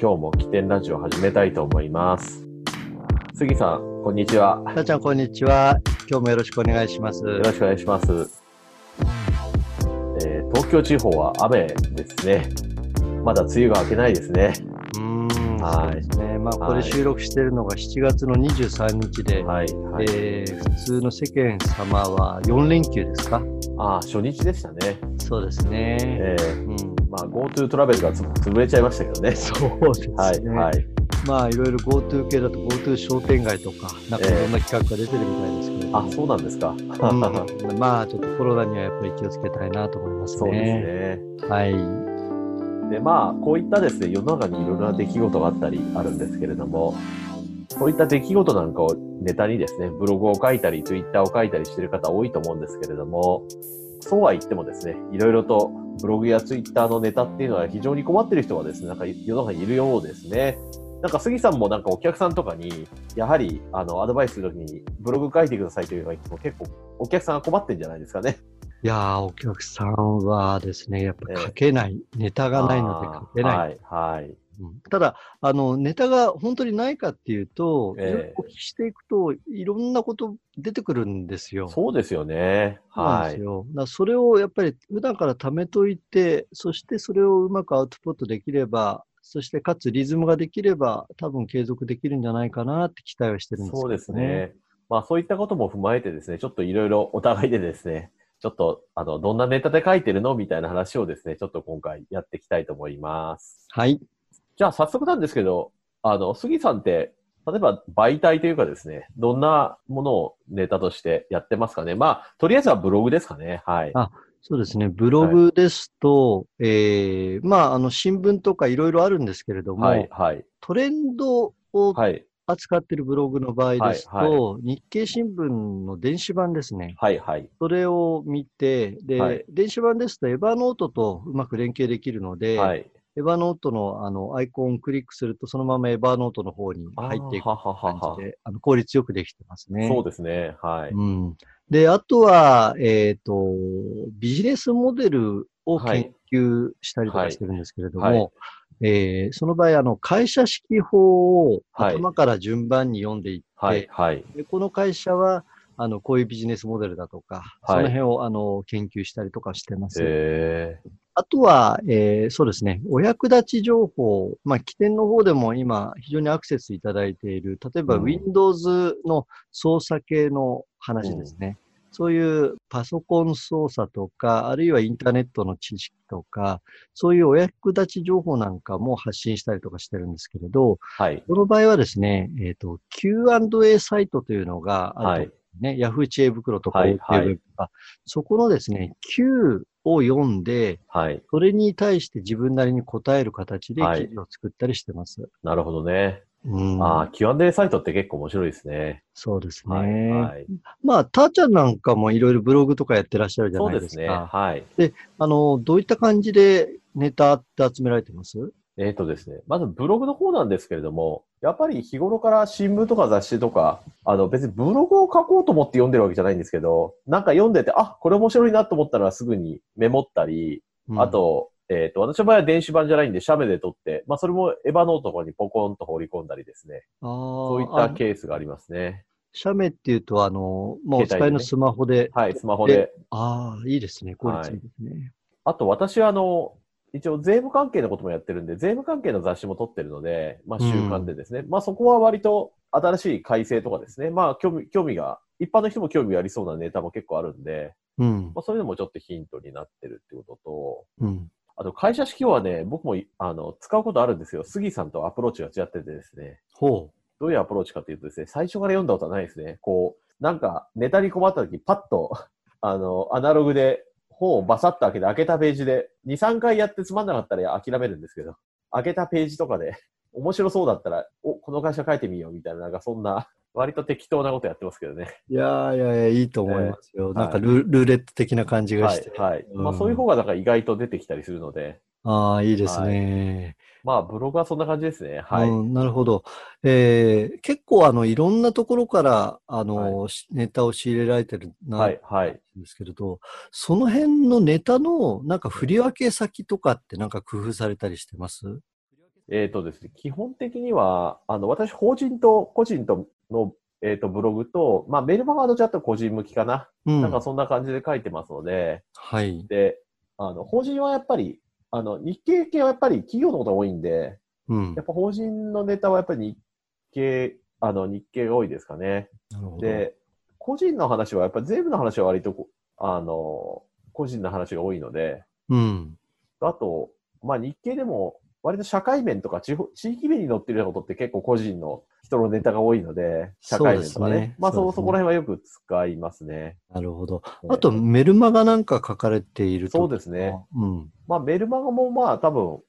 今日も起点ラジオを始めたいと思います。杉さん、こんにちは。たーちゃん、こんにちは。今日もよろしくお願いします。よろしくお願いします。えー東京地方は雨ですね。まだ梅雨が明けないですね。うーん、はいそうですね。まあ、こはいれ収録しているのが7月の23日で、はい。はい。えー普通の世間様は4連休ですか？ああ、初日でしたね。そうですね。えーうん、まあ、GoTo トラベルがつ潰れちゃいましたけどね。そうですね。はい。はい。まあ、いろいろ GoTo 系だと GoTo 商店街とか、なんかいろんな企画が出てるみたいですけれども。あ、そうなんですか。うんまあ、ちょっとコロナにはやっぱり気をつけたいなと思いますね。そうですね。はい。でまあこういったですね世の中にいろいろな出来事があったりあるんですけれどもこういった出来事なんかをネタにですねブログを書いたりツイッターを書いたりしている方多いと思うんですけれどもそうは言ってもですねいろいろとブログやツイッターのネタっていうのは非常に困っている人がですねなんか世の中にいるようですね。なんか杉さんもなんかお客さんとかに、やはりあのアドバイスするときにブログ書いてくださいというのが言っても結構お客さんが困ってるんじゃないですかね。いやー、お客さんはですね、やっぱ書けない、ネタがないので書けない。はい。はい。うんただ、あの、ネタが本当にないかっていうと、ええいろいろお聞きしていくと、いろんなこと出てくるんですよ。そうですよね。はい。だそれをやっぱり普段から貯めといて、そしてそれをうまくアウトプットできれば、そしてかつリズムができれば、多分継続できるんじゃないかなって期待はしてるんですけど、そうですね。まあそういったことも踏まえてですね、ちょっといろいろお互いでですね、ちょっと、あの、どんなネタで書いてるのみたいな話をですね、ちょっと今回やっていきたいと思います。はい。じゃあ早速なんですけど、あの、杉さんって、例えば媒体というかですね、どんなものをネタとしてやってますかね？まあ、とりあえずはブログですかね。はい。あそうですね。ブログですと、えーまあ、あの、新聞とかいろいろあるんですけれども、はい、はい、トレンドをはい、扱っているブログの場合ですと、はい日経新聞の電子版ですね。はい、はい。それを見て、で、はい電子版ですとエヴァノートとうまく連携できるので、はい。エヴァノートのあのアイコンをクリックすると、そのままエヴァノートの方に入っていく感じで、あの効率よくできてますね。そうですね。はい。うん。で、あとは、えっ、と、ビジネスモデルをはい研究したりとかしてるんですけれども、はいはいえーその場合、あの、会社式法をはい頭から順番に読んでいって、はい、はい。でこの会社は、あの、こういうビジネスモデルだとか、はいその辺を、あの、研究したりとかしてます。えあとは、えーそうですね、お役立ち情報、まあ、起点の方でも今、非常にアクセスいただいている、例えばうん。Windows の操作系の話ですね。そういうパソコン操作とか、あるいはインターネットの知識とか、そういうお役立ち情報なんかも発信したりとかしてるんですけれど、はい。この場合はですね、えっ、と、Q&A サイトというのがあると、ね、Yahoo! 知恵袋とかはい。とか、そこのですね、Q を読んで、はい。それに対して自分なりに答える形ではい記事を作ったりしてます。なるほどね。うん、ああ、Q&A サイトって結構面白いですね。そうですね。はい。はい。まあ、たーちゃんなんかもいろいろブログとかやってらっしゃるじゃそうでね。ないですすか。はい。あの、どういった感じでネタって集められてます？えっ、とですね。まずブログの方なんですけれども、やっぱり日頃から新聞とか雑誌とか、あの別にブログを書こうと思って読んでるわけじゃないんですけど、なんか読んでて、あ、これ面白いなと思ったらすぐにメモったり、あ、と、えっ、と、私の場合は電子版じゃないんで、写メで撮って、まあそれもエヴァノートとかにポコンと放り込んだりですね。うん、そういったケースがありますね。写メっていうと、あの、もうお使いのスマホで。はい、スマホで。ああ、いいですね。効率いいですね。あと私はあの、一応税務関係のこともやってるんで、税務関係の雑誌も撮ってるので、まあ習慣でですね、まあそこは割と新しい改正とかですね、まあ興味、興味が、一般の人も興味ありそうなネタも結構あるんで、うん。まあそういうのもちょっとヒントになってるってことと、うん。あと会社式はね、僕もあの使うことあるんですよ。杉さんとアプローチが違っててですね、ほどういうアプローチかというとですね、最初から読んだことはないですね。こう、なんかネタに困った時パッと、あの、アナログで本をバサッと開けて開けたページで、2、3回やってつまんなかったら諦めるんですけど、開けたページとかで、面白そうだったら、お、この会社書いてみようみたいな、なんかそんな、割と適当なことやってますけどね。う。いやいやいや、いいと思いますよ。えーなんかル,、ルーレット的な感じがはして。い。はい。うんまあそういう方がなんか意外と出てきたりするので、ああ、いいですね。まあブログはそんな感じですね。はい。うん、なるほど。えー結構あの、いろんなところから、あの、しネタを仕入れられてるな、はい。はい。んですけれど、その辺のネタの、なんか振り分け先とかってなんか工夫されたりしてます？えっ、とですね、基本的には、あの、私、法人と個人との、えっ、と、ブログと、まあ、メルマガはどちらかというと個人向きかな。うん。なんかそんな感じで書いてますので、はい。で、あの、法人はやっぱり、あの、日経系はやっぱり企業のことが多いんで、うんやっ。ぱ法人のネタはやっぱり日経、あの、日経が多いですかね。で、個人の話は、やっぱり税務の話は割とこ、あの、個人の話が多いので、うん。あと、まあ日経でも、割と社会面とか地方地域面に載ってるようなことって結構個人の人のネタが多いので、社会面とかね。ねまあそ、ねそこら辺はよく使いますね。なるほど。あと、メルマガなんか書かれていると。そうですね。うん。まあメルマガもまあ多分、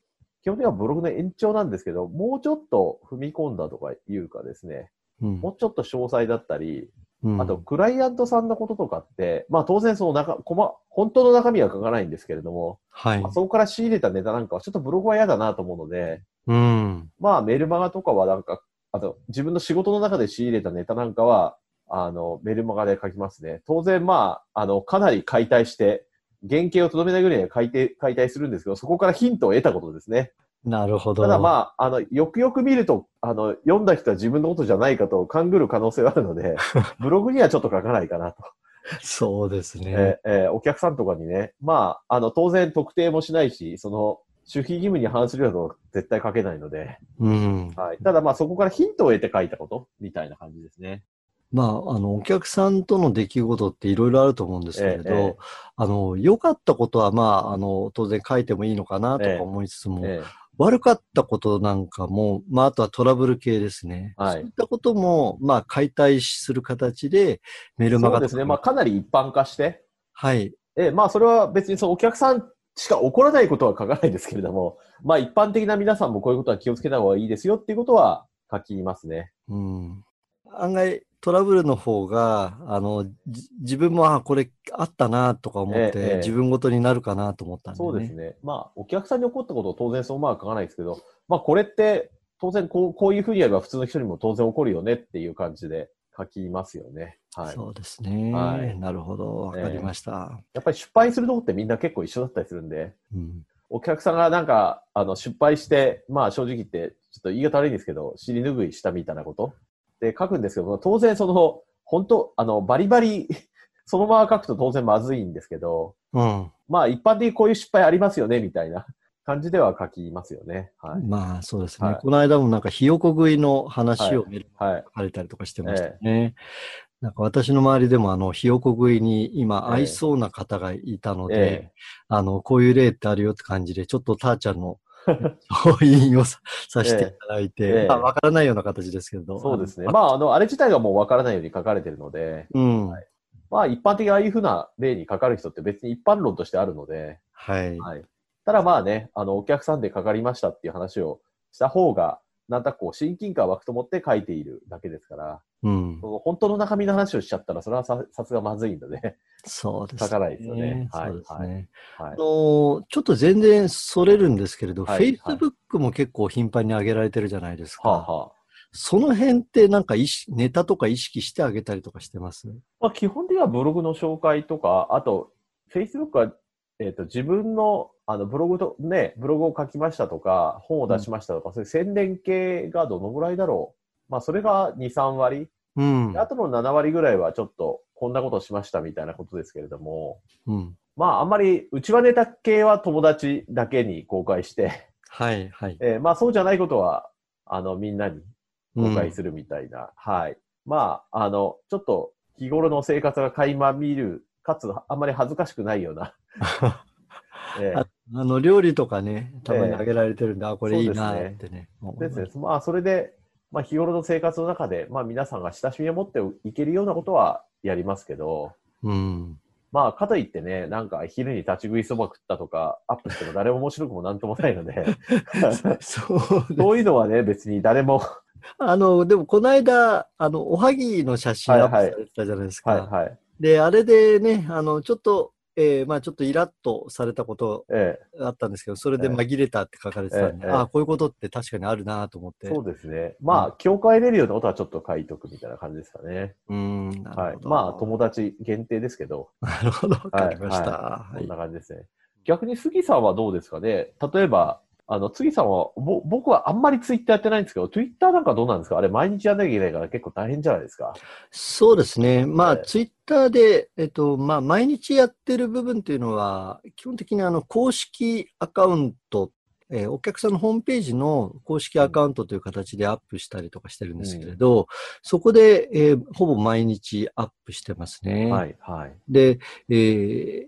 基本的にはブログの延長なんですけど、もうちょっと踏み込んだとかいうかですね、うんもうちょっと詳細だったり、うんあと、クライアントさんのこととかって、まあ当然その中、こま、本当の中身は書かないんですけれども、はいまあ。そこから仕入れたネタなんかはちょっとブログは嫌だなと思うので、うん。まあメルマガとかはなんか、あと自分の仕事の中で仕入れたネタなんかは、あの、メルマガで書きますね。当然まあ、あの、かなり解体して、原型をとどめないぐらいには解体、解体するんですけど、そこからヒントを得たことですね。なるほど。ただまあ、あの、よくよく見ると、あの、読んだ人は自分のことじゃないかと勘ぐる可能性はあるので、ブログにはちょっと書かないかなと。そうですね。えーえーお客さんとかにね、まあ、あの、当然特定もしないし、その、守秘義務に反するようなことは絶対書けないので、うん。はい。ただまあ、そこからヒントを得て書いたこと、みたいな感じですね。まあ、あの、お客さんとの出来事っていろいろあると思うんですけれど、ええええあの、良かったことは、まあ、あの、当然書いてもいいのかなとか思いつつも、え悪かったことなんかも、まあ、あとはトラブル系ですね。はいそういったことも、まあ、解体する形で、メえルマガそうですね。まあ、かなり一般化して、はい。ええまあ、それは別にそのお客さんしか起こらないことは書かないですけれども、まあ、一般的な皆さんもこういうことは気をつけた方がいいですよっていうことは書きますね。うん。案外、トラブルの方が、あの、じ自分も、あ、これあったなとか思って、ええええ自分ごとになるかなと思ったんで、ね。そうですね。まあ、お客さんに起こったことを当然そのまま書かないですけど、まあ、これって、当然こう、こういうふうにやれば普通の人にも当然起こるよねっていう感じで書きますよね。はい。そうですね。はいなるほど。わかりました。やっぱり失敗するとこってみんな結構一緒だったりするんで、うん。お客さんがなんか、あの、失敗して、まあ正直言って、ちょっと言い方悪いんですけど、尻拭いしたみたいなことで書くんですけど、当然その、本当あの、バリバリ、そのまま書くと当然まずいんですけど、うん。まあ一般的にこういう失敗ありますよね、みたいな 感じでは書きますよね。はい。まあ、そうですね。はいこの間もなんか、ひよこ食いの話をメルマ。書かれたりとかしてましたよね。なんか私の周りでも、あの、ひよこ食いに今、ええ合いそうな方がいたので、えあの、こういう例ってあるよって感じで、ちょっとたーちゃんの調印をささせていただいて、ええまあ、わからないような形ですけど。そうですね。まあ、あの、あれ自体がもうわからないように書かれてるので、うん。はいまあ一般的にああいうふうな例にかかる人って別に一般論としてあるので、はい。はい。ただまあね、あの、お客さんでかかりましたっていう話をした方が、なんとなくこう、親近感湧くと思って書いているだけですから、うん。その本当の中身の話をしちゃったら、それはささすがまずいので、そうですね。書かないですよねはいそうですね。はいあ。のーちょっと全然それるんですけれど、はいはい Facebook も結構頻繁に上げられてるじゃないですか。はあはあ。その辺ってなんかネタとか意識してあげたりとかしてます？まあ基本的にはブログの紹介とか、あと、Facebook は、えっ、と、自分の、あの、ブログと、ね、ブログを書きましたとか、本を出しましたとか、そういう宣伝系がどのぐらいだろう。まあ、それが2、3割。うんで。あとの7割ぐらいはちょっと、こんなことしましたみたいなことですけれども、うん。まあ、あんまり、うちはネタ系は友達だけに公開して、はい、はい。えーまあ、そうじゃないことは、あの、みんなに公開る。するみたいな。はい。まあ、あの、ちょっと、日頃の生活が垣間見る、かつ、あんまり恥ずかしくないような。えああの、料理とかね、たまに上げられてるんで、あ、これいいなってね。ですすね。まあ、それで、まあ、日頃の生活の中で、まあ、皆さんが親しみを持っていけるようなことはやりますけど、うん。まあ、かといってね、なんか昼に立ち食いそば食ったとか、アップしても誰も面白くもなんともないので、そういうのはね、別に誰も、あの、でもこの間、あの、おはぎの写真アップされてたじゃないですか。はいはい。で、あれでね、あの、ちょっと、えーまあちょっとイラッとされたことえあったんですけど、それで紛れたって書かれてたんで、ええああ、こういうことって確かにあるなと思って。え、そうですね。まあ、境界レるようなことはちょっと書いとくみたいな感じですかね。うん、なはい。まあ、友達限定ですけど、なるほど、わかりました。はいこんな感じですね。逆に杉さんはどうですかね？例えば、あの、次さんは、ぼ僕はあんまりツイッターやってないんですけど、ツイッターなんかどうなんですか？あれ、毎日やんなきゃいけないから結構大変じゃないですか？そうですね。まあ、ええツイッターで、えっと、まあ、毎日やってる部分っていうのは、基本的にあの、公式アカウント、えーお客さんのホームページの公式アカウントという形でアップしたりとかしてるんですけれど、そこで、えーほぼ毎日アップしてますね。はい、はい。で、え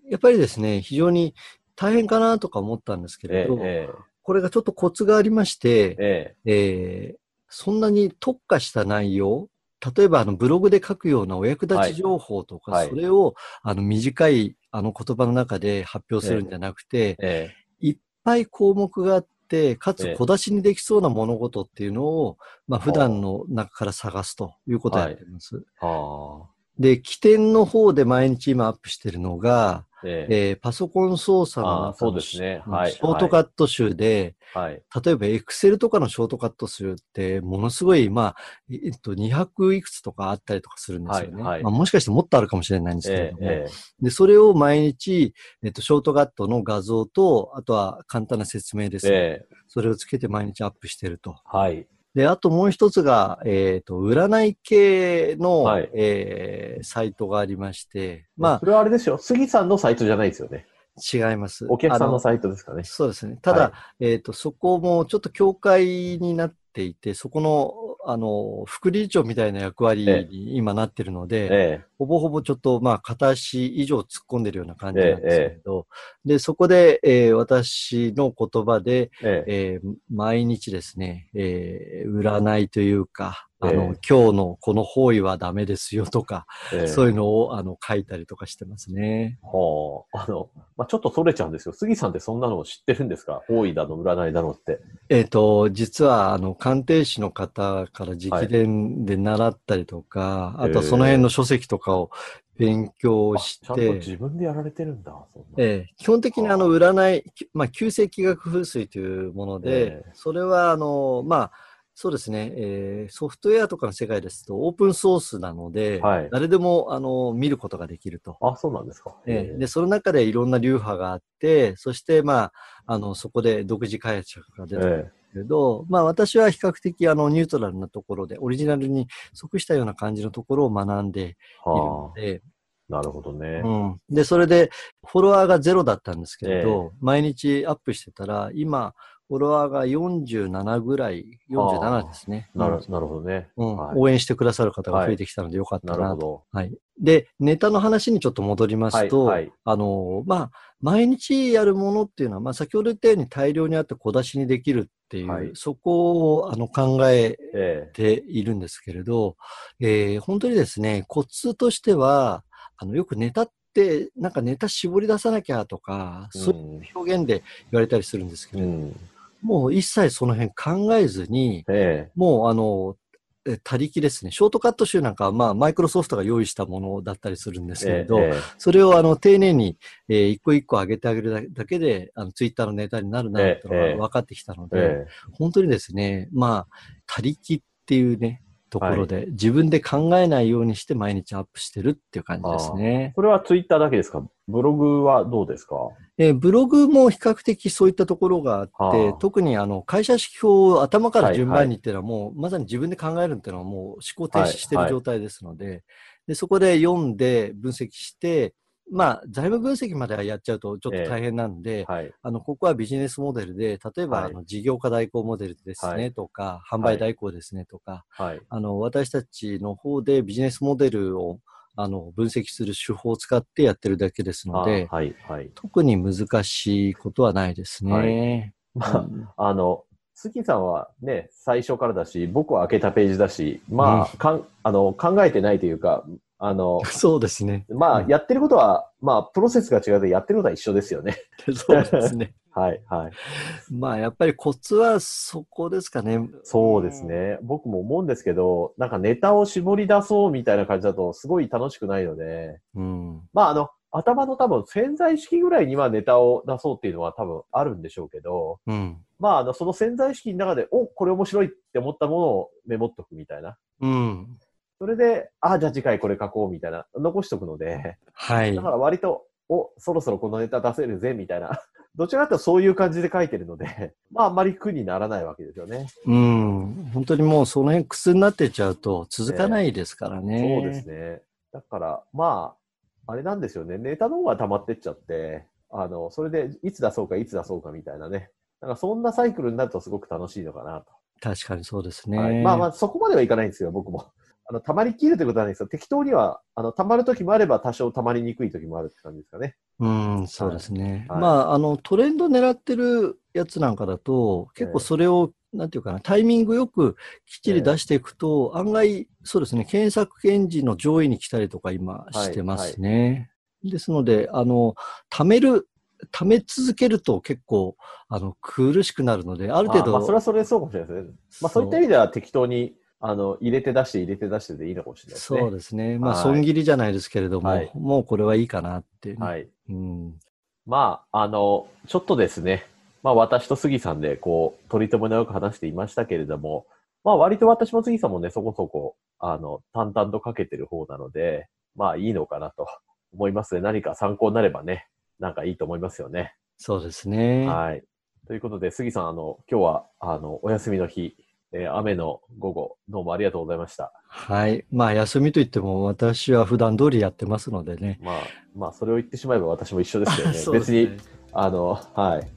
ーやっぱりですね、非常に大変かなとか思ったんですけれえど、えこれがちょっとコツがありまして、ええ。えーそんなに特化した内容、例えばあのブログで書くようなお役立ち情報とか、はい。それをあの短いあの言葉の中で発表するんじゃなくて、ええ。いっぱい項目があって、かええ。つ小出しにできそうな物事っていうのを、まあ普段の中から探すということをやってます。はあ。で、起点の方で毎日今アップしてるのが、えええーパソコン操作のそうですねうんはいショートカット集で、はい。例えば Excel とかのショートカット集って、ものすごい、まあ、えっと、200いくつとかあったりとかするんですよね。はいはいまあ、もしかしてもっとあるかもしれないんですけれども。えええで、それを毎日、えっと、ショートカットの画像と、あとは簡単な説明ですね。えええそれをつけて毎日アップしてると。はい。で、あともう一つが、えっと、占い系の、はいえーサイトがありまして、まそれはあれですよ。杉さんのサイトじゃないですよね。あ、違います。お客さんあのサイトですかね。そうですね。ただ、はいえっ、と、そこもちょっと教会になっていて、そこの、あの、副理事長みたいな役割に今なってるので、えほぼほぼちょっと、まあ、片足以上突っ込んでるような感じなんですけれど、で、そこで、えー私の言葉で、ええええー毎日ですね、えー占いというか、あの、ええ今日のこの方位はダメですよとか、ええそういうのを、あの、書いたりとかしてますね。はあ。あの、まあ、ちょっとそれちゃうんですよ。杉さんってそんなのを知ってるんですか？方位だの、占いだのって。えっ、と、実は、あの、鑑定士の方から直伝で習ったりとか、はい。あとはその辺の書籍とかを勉強あして、自分でやられてるんだ。そんなええ。基本的にあの、占い、きまあ、旧世紀学風水というもので、ええ。それは、あの、まあ、そうですね、えーソフトウェアとかの世界ですとオープンソースなので、はい。誰でも、あの、見ることができると。あ、そうなんですか。ええ。で、その中でいろんな流派があって、そして、まあ、あの、そこで独自開発が出てくけど、まあ私は比較的あのニュートラルなところで、オリジナルに即したような感じのところを学んでいるえはので、あ。なるほどね。うん。で、それでフォロワーがゼロだったんですけれど、毎日アップしてたら、今、フォロワーが47ぐらい、47ですね。なるなるほどね。うんはい応援してくださる方が増えてきたのでよかったなと。なるほど。はい。で、ネタの話にちょっと戻りますと、はいはい。あの、まあ、毎日やるものっていうのは、まあ、先ほど言ったように大量にあって小出しにできるっていう、はい。そこをあの考えええているんですけれど、えー本当にですね、コツとしては、あの、よくネタって、なんかネタ絞り出さなきゃとか、そういう表現で言われたりするんですけど、うん。もう一切その辺考えずに、えもうあの、え他力ですね。ショートカット集なんかは、まあ、マイクロソフトが用意したものだったりするんですえけれど、ええそれをあの丁寧に、えー一個一個上げてあげるだだけで、あのツイッターのネタになるなっていうのええ。が分かってきたので、え本当にですね、まあ、他力っていうね、ところで、自分で考えないようにして毎日アップしてるっていう感じですね。それはツイッターだけですか？ブログはどうですか？えーブログも比較的そういったところがあって、はあ。特にあの会社指標を頭から順はい番にっていうのはもう、まさに自分で考えるっていうのはもう思考停止してはいる状態ですので、でそこで読んで分析して、まあ、財務分析まではやっちゃうとちょっと大変なんで、はい。あの、ここはビジネスモデルで、例えば、はい。あの事業家代行モデルですはい。ねとか、販売代行ですねとか、はい。あの、私たちの方でビジネスモデルを、あの、分析する手法を使ってやってるだけですので、あはい。はい。特に難しいことはないですね。まうんあ、あの、杉さんはね、最初からだし、僕は開けたページだし、まあ、かんあの考えてないというか、あの、そうですね。まあ、うんやってることは、まあ、プロセスが違うとやってることは一緒ですよね。そうですね。はい、はい。まあ、やっぱりコツはそこですかね。そうですね。僕も思うんですけど、なんかネタを絞り出そうみたいな感じだと、すごい楽しくないので、うん。まあ、あの、頭の多分潜在意識ぐらいにはネタを出そうっていうのは多分あるんでしょうけど、うん。まあ、あの、その潜在意識の中で、お、これ面白いって思ったものをメモっとくみたいな。うん。それで、あ、じゃあ次回これ書こうみたいな、残しとくので、はいだか。ら割とお、そろそろこのネタ出せるぜ、みたいな。どちらかというとそういう感じで書いてるので、まああんまり苦にならないわけですよね。うん。本当にもうその辺苦になってっちゃうと続かないですからね。そうですね。だから、まあ、あれなんですよね。ネタの方が溜まってっちゃって、あの、それでいつ出そうか、いつ出そうかみたいなね。なんかそんなサイクルになるとすごく楽しいのかなと。確かにそうですね。はい、まあまあ、そこまではいかないんですよ、僕も。あの、溜まりきるってことはないんですよ。適当には、あの、溜まる時もあれば、多少溜まりにくい時もあるって感じですかね。うん、そうですね。はいまあ、あの、トレンド狙ってるやつなんかだと、結構それを、なんていうかな、タイミングよくきっちり出していくと、案外、そうですね、検索エンジンの上位に来たりとか今してますね。ですので、あの、貯める、貯め続けると結構、あの、苦しくなるので、ある程度、あまあ、それはそれでそうかもしれないですね。まあ、そういった意味では適当に、あの、入れて出して入れて出してでいいのかもしれないですね。そうですね。まあ、はい損切りじゃないですけれども、はいもうこれはいいかなっていうね、はい。うん。まあ、あの、ちょっとですね、まあ私と杉さんでこう、取り留めのよく話していましたけれども、まあ割と私も杉さんもね、そこそこ、あの、淡々とかけてる方なので、まあいいのかなと思いますね。何か参考になればね、なんかいいと思いますよね。そうですね。はい。ということで、杉さん、あの、今日は、あの、お休みの日、えー雨の午後、どうもありがとうございました。はい。まあ、休みといっても、私は普段通りやってますのでね。まあ、まあ、それを言ってしまえば私も一緒ですけどね。そうです別ねに、あの、はい。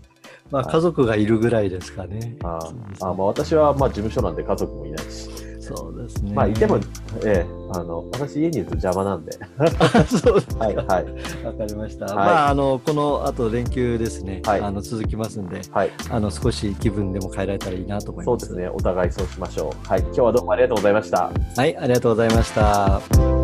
まあ、はい家族がいるぐらいですかね。ああまあ私は、まあ事務所なんで家族もいないし。そうですね。まあ、いても、ええ、あの、私家にいると邪魔なんで。そうですか。はい、わはい、かりました。はいまあ、あの、この後連休ですね。はいあの、続きますんで、はい。あの、少し気分でも変えられたらいいなと思いま。そうですすね。お互いそうしましょう。はい。今日はどうもありがとうございました。はい、ありがとうございました。